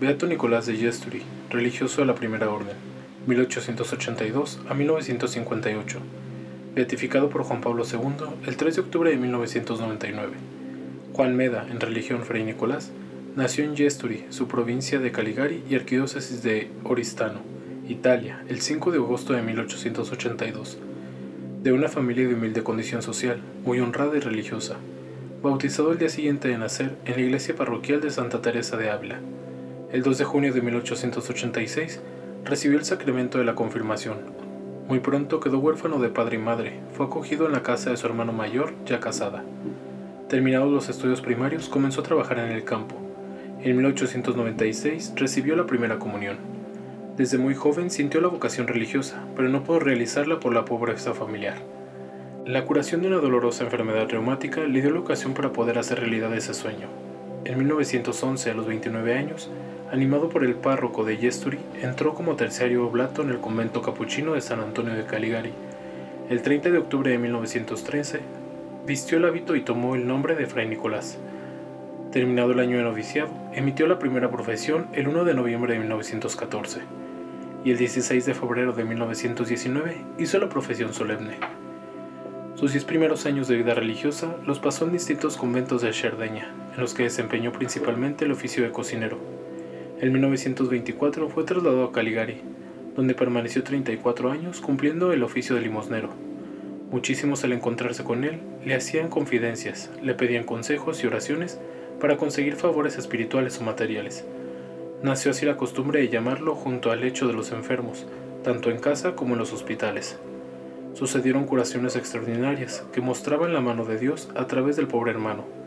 Beato Nicolás de Gestury, religioso de la Primera Orden, 1882 a 1958. Beatificado por Juan Pablo II el 3 de octubre de 1999. Juan Meda, en religión Fray Nicolás, nació en Gestury, su provincia de Caligari y arquidiócesis de Oristano, Italia, el 5 de agosto de 1882. De una familia de humilde condición social, muy honrada y religiosa bautizado el día siguiente de nacer en la iglesia parroquial de Santa Teresa de Ávila. El 2 de junio de 1886 recibió el sacramento de la confirmación. Muy pronto quedó huérfano de padre y madre, fue acogido en la casa de su hermano mayor, ya casada. Terminados los estudios primarios, comenzó a trabajar en el campo. En 1896 recibió la primera comunión. Desde muy joven sintió la vocación religiosa, pero no pudo realizarla por la pobreza familiar. La curación de una dolorosa enfermedad reumática le dio la ocasión para poder hacer realidad ese sueño. En 1911, a los 29 años, animado por el párroco de Yesturi, entró como terciario oblato en el convento capuchino de San Antonio de Caligari. El 30 de octubre de 1913, vistió el hábito y tomó el nombre de Fray Nicolás. Terminado el año de noviciado, emitió la primera profesión el 1 de noviembre de 1914 y el 16 de febrero de 1919 hizo la profesión solemne. Sus diez primeros años de vida religiosa los pasó en distintos conventos de Cerdeña, en los que desempeñó principalmente el oficio de cocinero. En 1924 fue trasladado a Caligari, donde permaneció 34 años cumpliendo el oficio de limosnero. Muchísimos al encontrarse con él le hacían confidencias, le pedían consejos y oraciones para conseguir favores espirituales o materiales. Nació así la costumbre de llamarlo junto al lecho de los enfermos, tanto en casa como en los hospitales sucedieron curaciones extraordinarias que mostraban la mano de Dios a través del pobre hermano.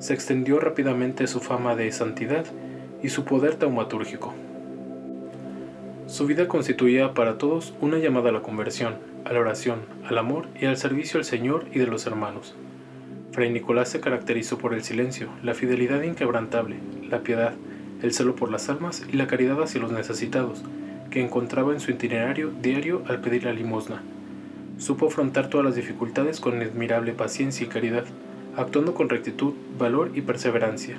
Se extendió rápidamente su fama de santidad y su poder taumatúrgico. Su vida constituía para todos una llamada a la conversión, a la oración, al amor y al servicio al Señor y de los hermanos. Fray Nicolás se caracterizó por el silencio, la fidelidad inquebrantable, la piedad, el celo por las almas y la caridad hacia los necesitados, que encontraba en su itinerario diario al pedir la limosna. Supo afrontar todas las dificultades con admirable paciencia y caridad, actuando con rectitud, valor y perseverancia.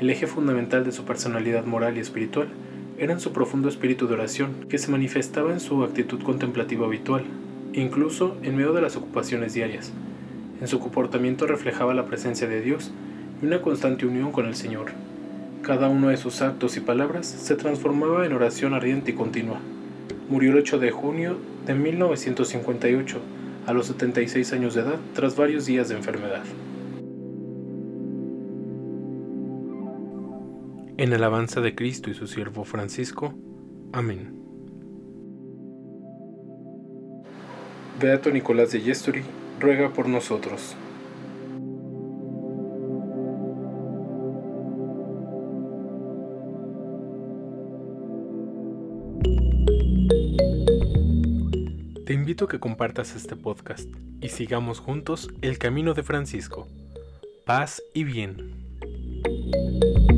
El eje fundamental de su personalidad moral y espiritual era en su profundo espíritu de oración, que se manifestaba en su actitud contemplativa habitual, incluso en medio de las ocupaciones diarias. En su comportamiento reflejaba la presencia de Dios y una constante unión con el Señor. Cada uno de sus actos y palabras se transformaba en oración ardiente y continua. Murió el 8 de junio de 1958, a los 76 años de edad, tras varios días de enfermedad. En alabanza de Cristo y su siervo Francisco. Amén. Beato Nicolás de Yesturi, ruega por nosotros. Te invito a que compartas este podcast y sigamos juntos el camino de Francisco. Paz y bien.